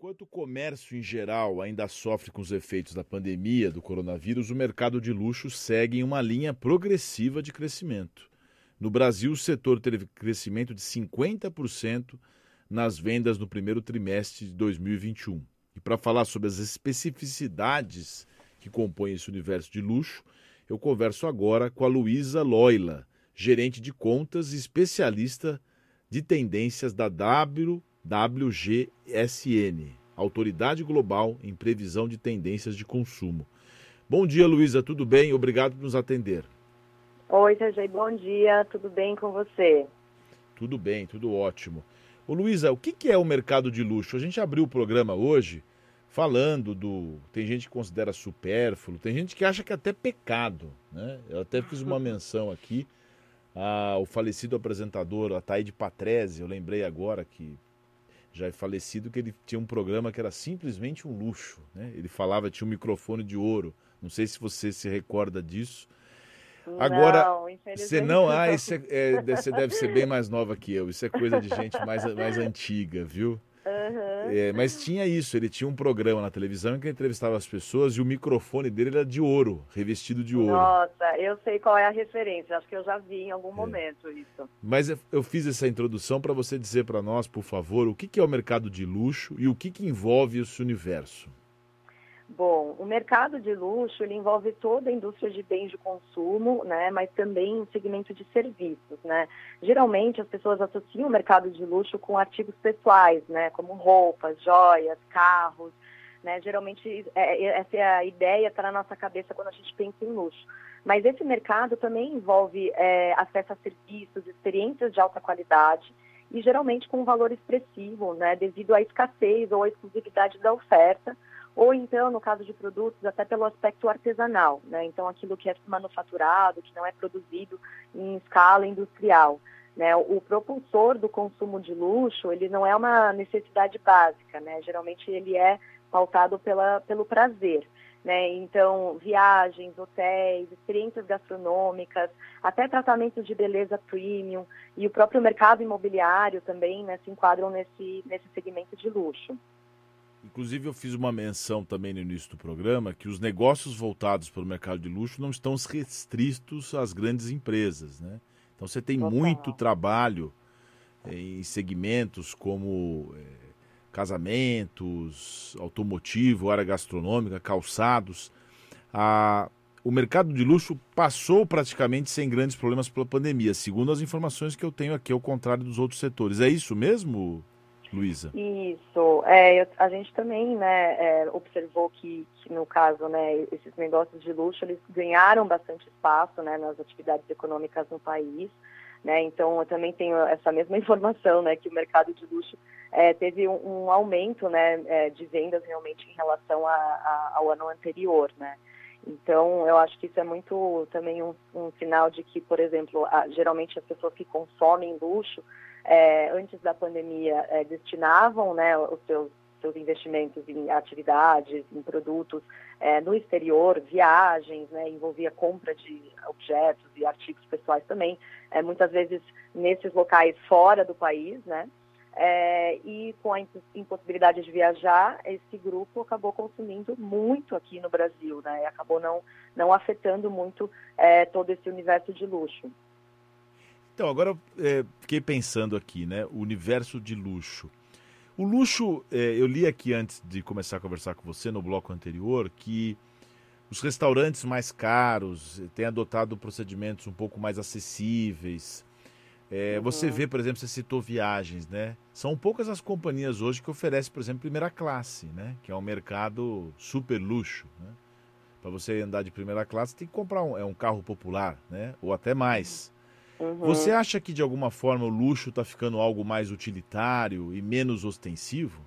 Enquanto o comércio em geral ainda sofre com os efeitos da pandemia do coronavírus, o mercado de luxo segue em uma linha progressiva de crescimento. No Brasil, o setor teve crescimento de 50% nas vendas no primeiro trimestre de 2021. E para falar sobre as especificidades que compõem esse universo de luxo, eu converso agora com a Luísa Loila, gerente de contas e especialista de tendências da W WGSN, Autoridade Global em Previsão de Tendências de Consumo. Bom dia, Luísa, tudo bem? Obrigado por nos atender. Oi, Sergei, bom dia, tudo bem com você? Tudo bem, tudo ótimo. Ô, Luísa, o que é o mercado de luxo? A gente abriu o programa hoje falando do. Tem gente que considera supérfluo, tem gente que acha que é até pecado. Né? Eu até fiz uma menção aqui ao falecido apresentador Ataíde Patrese, eu lembrei agora que já é falecido, que ele tinha um programa que era simplesmente um luxo. Né? Ele falava, tinha um microfone de ouro. Não sei se você se recorda disso. Agora, você não, ah, isso é, é, você deve ser bem mais nova que eu. Isso é coisa de gente mais, mais antiga, viu? Uhum. É, mas tinha isso, ele tinha um programa na televisão em que entrevistava as pessoas e o microfone dele era de ouro, revestido de ouro. Nossa, eu sei qual é a referência, acho que eu já vi em algum é. momento isso. Mas eu fiz essa introdução para você dizer para nós, por favor, o que é o mercado de luxo e o que envolve esse universo. Bom, o mercado de luxo ele envolve toda a indústria de bens de consumo, né, mas também o segmento de serviços, né. Geralmente as pessoas associam o mercado de luxo com artigos pessoais, né, como roupas, joias, carros, né. Geralmente é, é essa é a ideia está na nossa cabeça quando a gente pensa em luxo. Mas esse mercado também envolve é, acesso a serviços, experiências de alta qualidade e geralmente com um valor expressivo, né, devido à escassez ou à exclusividade da oferta ou então, no caso de produtos, até pelo aspecto artesanal, né? Então, aquilo que é manufaturado, que não é produzido em escala industrial. Né? O propulsor do consumo de luxo, ele não é uma necessidade básica, né? Geralmente ele é pautado pela, pelo prazer. Né? Então, viagens, hotéis, experiências gastronômicas, até tratamentos de beleza premium e o próprio mercado imobiliário também né, se enquadram nesse, nesse segmento de luxo. Inclusive, eu fiz uma menção também no início do programa que os negócios voltados para o mercado de luxo não estão restritos às grandes empresas. Né? Então, você tem Total. muito trabalho em segmentos como é, casamentos, automotivo, área gastronômica, calçados. A, o mercado de luxo passou praticamente sem grandes problemas pela pandemia, segundo as informações que eu tenho aqui, ao contrário dos outros setores. É isso mesmo, Luísa? Isso. É, a gente também né, é, observou que, que, no caso, né, esses negócios de luxo, eles ganharam bastante espaço né, nas atividades econômicas no país. Né, então, eu também tenho essa mesma informação, né, que o mercado de luxo é, teve um, um, aumento né, é, de vendas realmente em relação a, a, ao ano anterior. Né. Então, eu acho que isso é muito também um, um sinal de que, por exemplo, a, geralmente as pessoas que consomem luxo, é, antes da pandemia, é, destinavam né, os seus, seus investimentos em atividades, em produtos é, no exterior, viagens, né, envolvia compra de objetos e artigos pessoais também, é, muitas vezes nesses locais fora do país, né, é, e com a impossibilidade de viajar, esse grupo acabou consumindo muito aqui no Brasil, né? Acabou não, não afetando muito é, todo esse universo de luxo. Então, agora é, fiquei pensando aqui, né? O universo de luxo. O luxo, é, eu li aqui antes de começar a conversar com você no bloco anterior que os restaurantes mais caros têm adotado procedimentos um pouco mais acessíveis. É, uhum. Você vê, por exemplo, você citou viagens, né? São poucas as companhias hoje que oferecem, por exemplo, primeira classe, né? Que é um mercado super luxo, né? Para você andar de primeira classe, tem que comprar um, é um carro popular, né? Ou até mais. Uhum. Você acha que de alguma forma o luxo está ficando algo mais utilitário e menos ostensivo?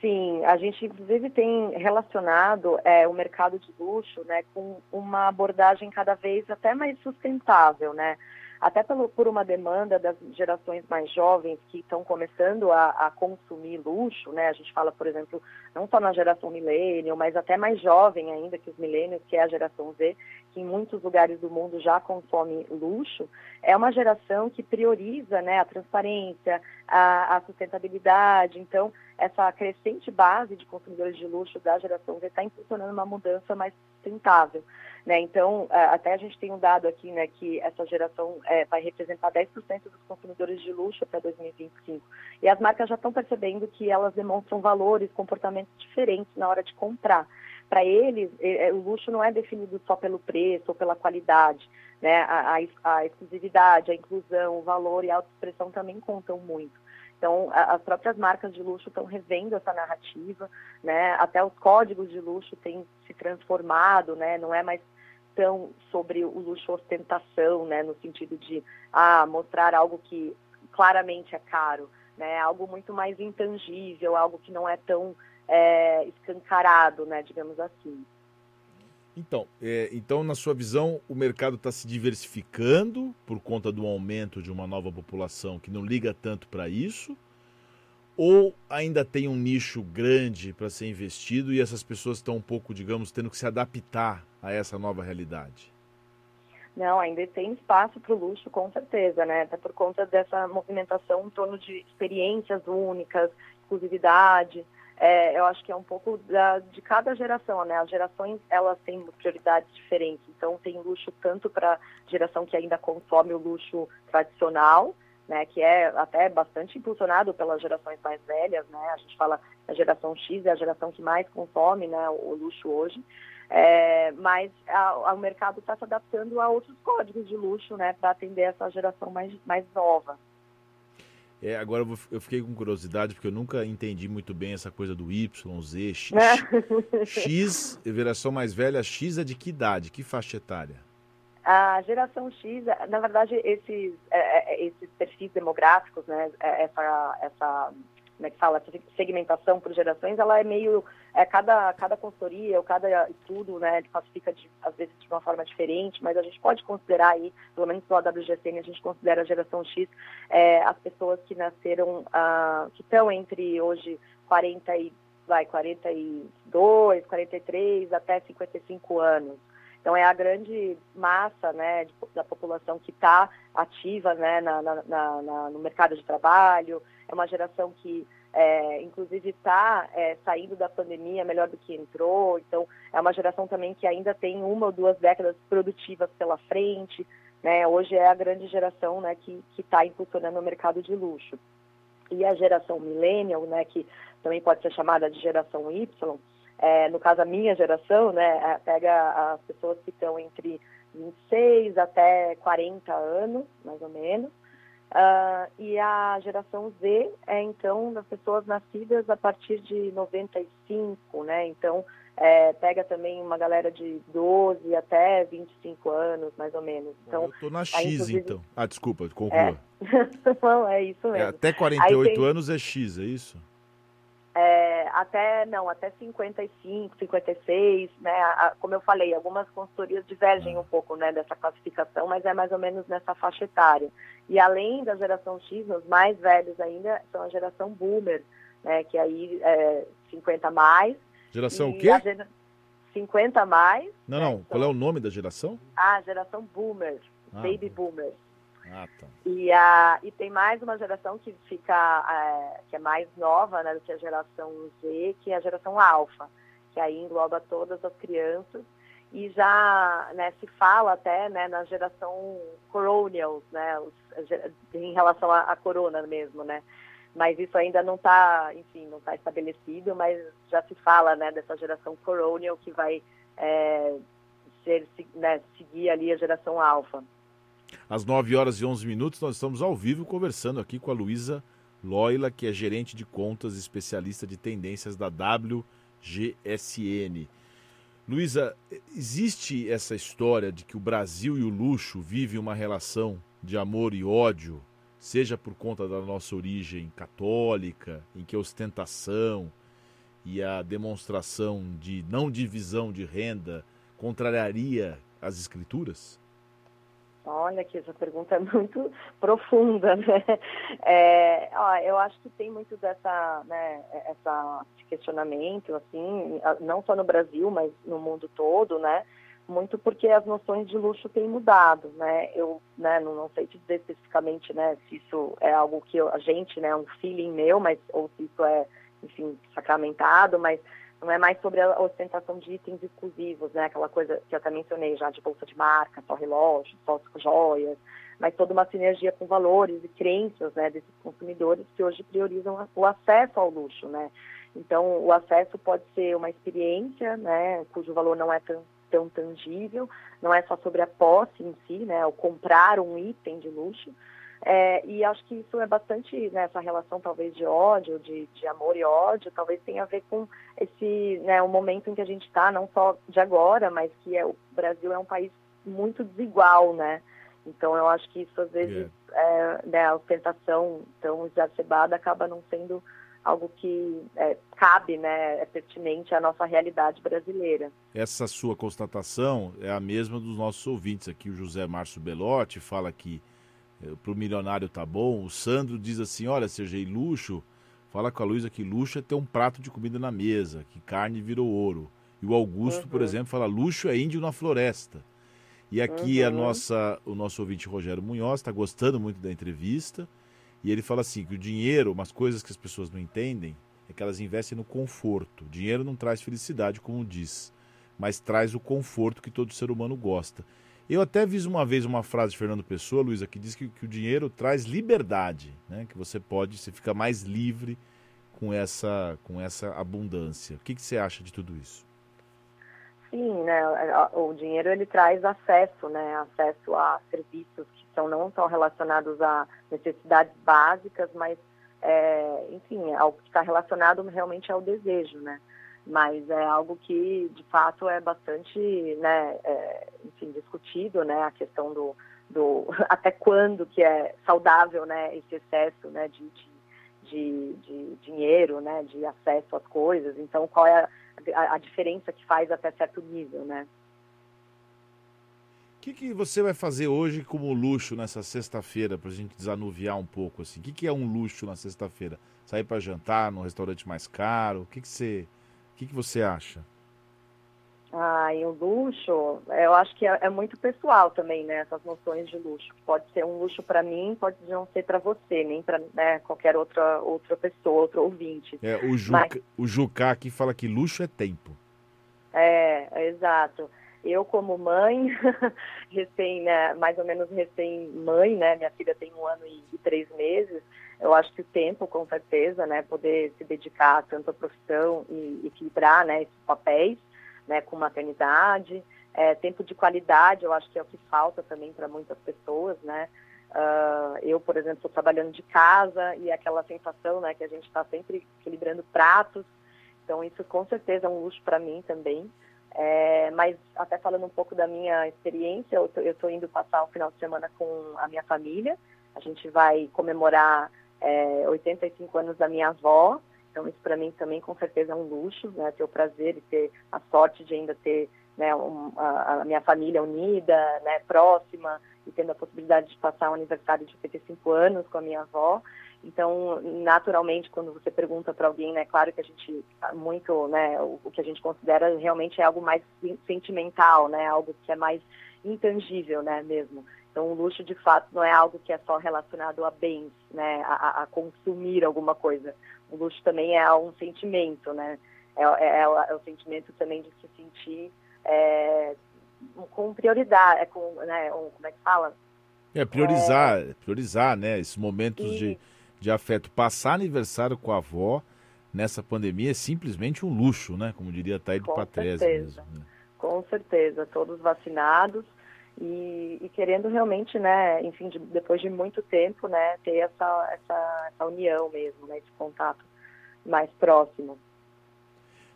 Sim, a gente inclusive tem relacionado é, o mercado de luxo né, com uma abordagem cada vez até mais sustentável, né? até pelo, por uma demanda das gerações mais jovens que estão começando a, a, consumir luxo, né? A gente fala, por exemplo, não só na geração milênio, mas até mais jovem ainda que os milênios, que é a geração Z, que em muitos lugares do mundo já consome luxo, é uma geração que prioriza né, a transparência, a, a sustentabilidade. Então, essa crescente base de consumidores de luxo da geração Z está impulsionando uma mudança mais sustentável. Né? Então, até a gente tem um dado aqui né, que essa geração é, vai representar 10% dos consumidores de luxo até 2025. E as marcas já estão percebendo que elas demonstram valores, comportamentos diferentes na hora de comprar. Para eles, é, é, o luxo não é definido só pelo preço ou pela qualidade. Né? A, a, a exclusividade, a inclusão, o valor e a autoexpressão também contam muito. Então, as próprias marcas de luxo estão revendo essa narrativa, né? Até os códigos de luxo têm se transformado, né? Não é mais tão sobre o luxo ostentação, né? No sentido de ah, mostrar algo que claramente é caro, né? Algo muito mais intangível, algo que não é tão é, escancarado, né? Digamos assim. Então, é, então, na sua visão, o mercado está se diversificando por conta do aumento de uma nova população que não liga tanto para isso? Ou ainda tem um nicho grande para ser investido e essas pessoas estão um pouco, digamos, tendo que se adaptar a essa nova realidade? Não, ainda tem espaço para o luxo, com certeza, né? Até por conta dessa movimentação em torno de experiências únicas, exclusividade é, eu acho que é um pouco da, de cada geração, né? As gerações, elas têm prioridades diferentes. Então, tem luxo tanto para geração que ainda consome o luxo tradicional, né? Que é até bastante impulsionado pelas gerações mais velhas, né? A gente fala a geração X é a geração que mais consome, né? O, luxo hoje. É, mas o mercado está se adaptando a outros códigos de luxo, né? Para atender essa geração mais, mais nova. É, agora eu fiquei com curiosidade, porque eu nunca entendi muito bem essa coisa do Y, Z, X. X, geração mais velha, X é de que idade, que faixa etária? A geração X, na verdade, esses, é, é, esses perfis demográficos, né, é, essa, essa como é que fala, segmentação por gerações, ela é meio, é, cada, cada consultoria ou cada estudo, né, classifica de, às vezes de uma forma diferente, mas a gente pode considerar aí, pelo menos pela WGCN, a gente considera a geração X é, as pessoas que nasceram, ah, que estão entre hoje 40 e, vai, 42, 43 até 55 anos. Então é a grande massa né, da população que está ativa né, na, na, na, no mercado de trabalho, é uma geração que, é, inclusive, está é, saindo da pandemia melhor do que entrou, então é uma geração também que ainda tem uma ou duas décadas produtivas pela frente, né? Hoje é a grande geração né, que está impulsionando o mercado de luxo. E a geração millennial, né, que também pode ser chamada de geração Y, é, no caso a minha geração, né, é, pega as pessoas que estão entre 26 até 40 anos, mais ou menos, uh, e a geração Z é então das pessoas nascidas a partir de 95, né, então é, pega também uma galera de 12 até 25 anos, mais ou menos. Então, eu tô na X, aí, inclusive... então. Ah, desculpa, conclua. É. Não, é isso mesmo. É, até 48 tem... anos é X, é isso? É, até não, até 55, 56, né? A, como eu falei, algumas consultorias divergem um pouco, né, dessa classificação, mas é mais ou menos nessa faixa etária. E além da geração X, os mais velhos ainda são a geração Boomer, né, que aí é 50 mais. Geração o quê? Gera... 50 mais. Não, né, não. Então... Qual é o nome da geração? Ah, geração Boomer, ah, Baby Boomers. Ah, tá. E, a, e tem mais uma geração que fica, é, que é mais nova né, do que a geração Z, que é a geração alfa, que aí engloba todas as crianças. E já né, se fala até né, na geração coronials, né, em relação à, à corona mesmo, né? Mas isso ainda não está, enfim, não está estabelecido, mas já se fala né, dessa geração coronial que vai é, ser, né, seguir ali a geração alfa. Às 9 horas e 11 minutos, nós estamos ao vivo conversando aqui com a Luísa Loila, que é gerente de contas e especialista de tendências da WGSN. Luísa, existe essa história de que o Brasil e o luxo vivem uma relação de amor e ódio, seja por conta da nossa origem católica, em que a ostentação e a demonstração de não divisão de renda contrariaria as escrituras? Olha que essa pergunta é muito profunda, né? É, ó, eu acho que tem muito dessa, né, essa, questionamento, assim, não só no Brasil, mas no mundo todo, né? Muito porque as noções de luxo têm mudado, né? Eu, né, não, não sei te dizer especificamente, né, se isso é algo que eu, a gente, né, um feeling meu, mas ou se isso é enfim, sacramentado, mas não é mais sobre a ostentação de itens exclusivos, né? Aquela coisa que eu até mencionei já de bolsa de marca, só relógio, só joias, mas toda uma sinergia com valores e crenças, né, desses consumidores que hoje priorizam o acesso ao luxo, né? Então, o acesso pode ser uma experiência, né, cujo valor não é tão, tão tangível, não é só sobre a posse em si, né, o comprar um item de luxo, é, e acho que isso é bastante, né, essa relação talvez de ódio, de, de amor e ódio, talvez tenha a ver com esse, né, o momento em que a gente está, não só de agora, mas que é, o Brasil é um país muito desigual, né? Então eu acho que isso às vezes, yeah. é, né, a ostentação tão exacerbada acaba não sendo algo que é, cabe, né, é pertinente à nossa realidade brasileira. Essa sua constatação é a mesma dos nossos ouvintes aqui. O José Márcio Belotti fala que é, para o milionário tá bom. O Sandro diz assim: olha, Sergei, luxo. Fala com a Luísa que luxo é ter um prato de comida na mesa, que carne virou ouro. E o Augusto, uhum. por exemplo, fala: luxo é índio na floresta. E aqui uhum. a nossa, o nosso ouvinte Rogério Munhoz está gostando muito da entrevista. E ele fala assim: que o dinheiro, umas coisas que as pessoas não entendem, é que elas investem no conforto. O dinheiro não traz felicidade, como diz, mas traz o conforto que todo ser humano gosta. Eu até vi uma vez uma frase de Fernando Pessoa, Luísa, que diz que, que, o dinheiro traz liberdade, né? que você pode, você fica mais livre com essa, com essa abundância. O que, que você acha de tudo isso? Sim, né? O dinheiro ele traz acesso, né? Acesso a serviços que são não só relacionados a necessidades básicas, mas, é, enfim, algo que está relacionado realmente ao desejo, né? Mas é algo que de fato é bastante, né, é, enfim, discutido, né, a questão do, do até quando que é saudável, né, esse excesso, né, de, de, de, dinheiro, né, de acesso às coisas. Então, qual é a, a, diferença que faz até certo nível, né? O que, que você vai fazer hoje como luxo nessa sexta-feira, para a gente desanuviar um pouco? assim? O que, que é um luxo na sexta-feira? Sair para jantar num restaurante mais caro? O que, que você que, que você acha? Ah, e o luxo, eu acho que é, é, muito pessoal também, né? Essas noções de luxo. Pode ser um luxo para mim, pode não ser para você, nem para né, qualquer outra, outra pessoa, outro ouvinte. É, o, Juca, Mas... o Juca aqui fala que luxo é tempo. É, exato. Eu, como mãe, recém, né, mais ou menos recém-mãe, né? Minha filha tem um ano e, e três meses eu acho que o tempo, com certeza, né, poder se dedicar tanto à profissão e equilibrar, né, esses papéis, né, com maternidade, é, tempo de qualidade, eu acho que é o que falta também para muitas pessoas, né, uh, eu, por exemplo, estou trabalhando de casa e aquela sensação, né, que a gente está sempre equilibrando pratos, então isso com certeza é um luxo para mim também, é, mas até falando um pouco da minha experiência, eu estou indo passar o final de semana com a minha família, a gente vai comemorar é, 85 anos da minha avó, então isso para mim também com certeza é um luxo, né, ter o prazer e ter a sorte de ainda ter né, um, a, a, minha família unida, né, próxima, e tendo a possibilidade de passar um aniversário de 85 anos com a minha avó. Então, naturalmente, quando você pergunta para alguém, né, claro que a gente tá muito, né, o, que a gente considera realmente é algo mais sentimental, né, algo que é mais intangível, né, mesmo. Então, o luxo, de fato, não é algo que é só relacionado a bens, né, a, a consumir alguma coisa. O luxo também é um sentimento, né, é, é, é, o, é o, sentimento também de se sentir é, com prioridade, é com, né, um, como é que fala? É, priorizar, priorizar, né, esses momentos e... de, de afeto. Passar aniversário com a avó nessa pandemia é simplesmente um luxo, né, como diria Taíde Patrese mesmo. Né? Com certeza, todos vacinados, e, e, querendo realmente, né, enfim, de, depois de muito tempo, né, ter essa, essa, essa união mesmo, né, esse contato mais próximo.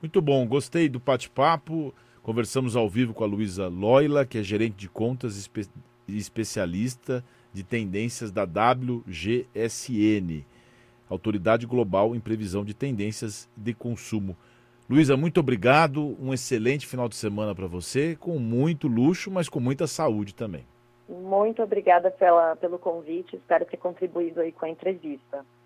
Muito bom, gostei do bate-papo. Conversamos ao vivo com a Luísa Loila, que é gerente de contas e espe especialista de tendências da WGSN, Autoridade Global em Previsão de Tendências de Consumo. Luísa, muito obrigado. Um excelente final de semana para você, com muito luxo, mas com muita saúde também. Muito obrigada pela, pelo convite. Espero ter contribuído aí com a entrevista.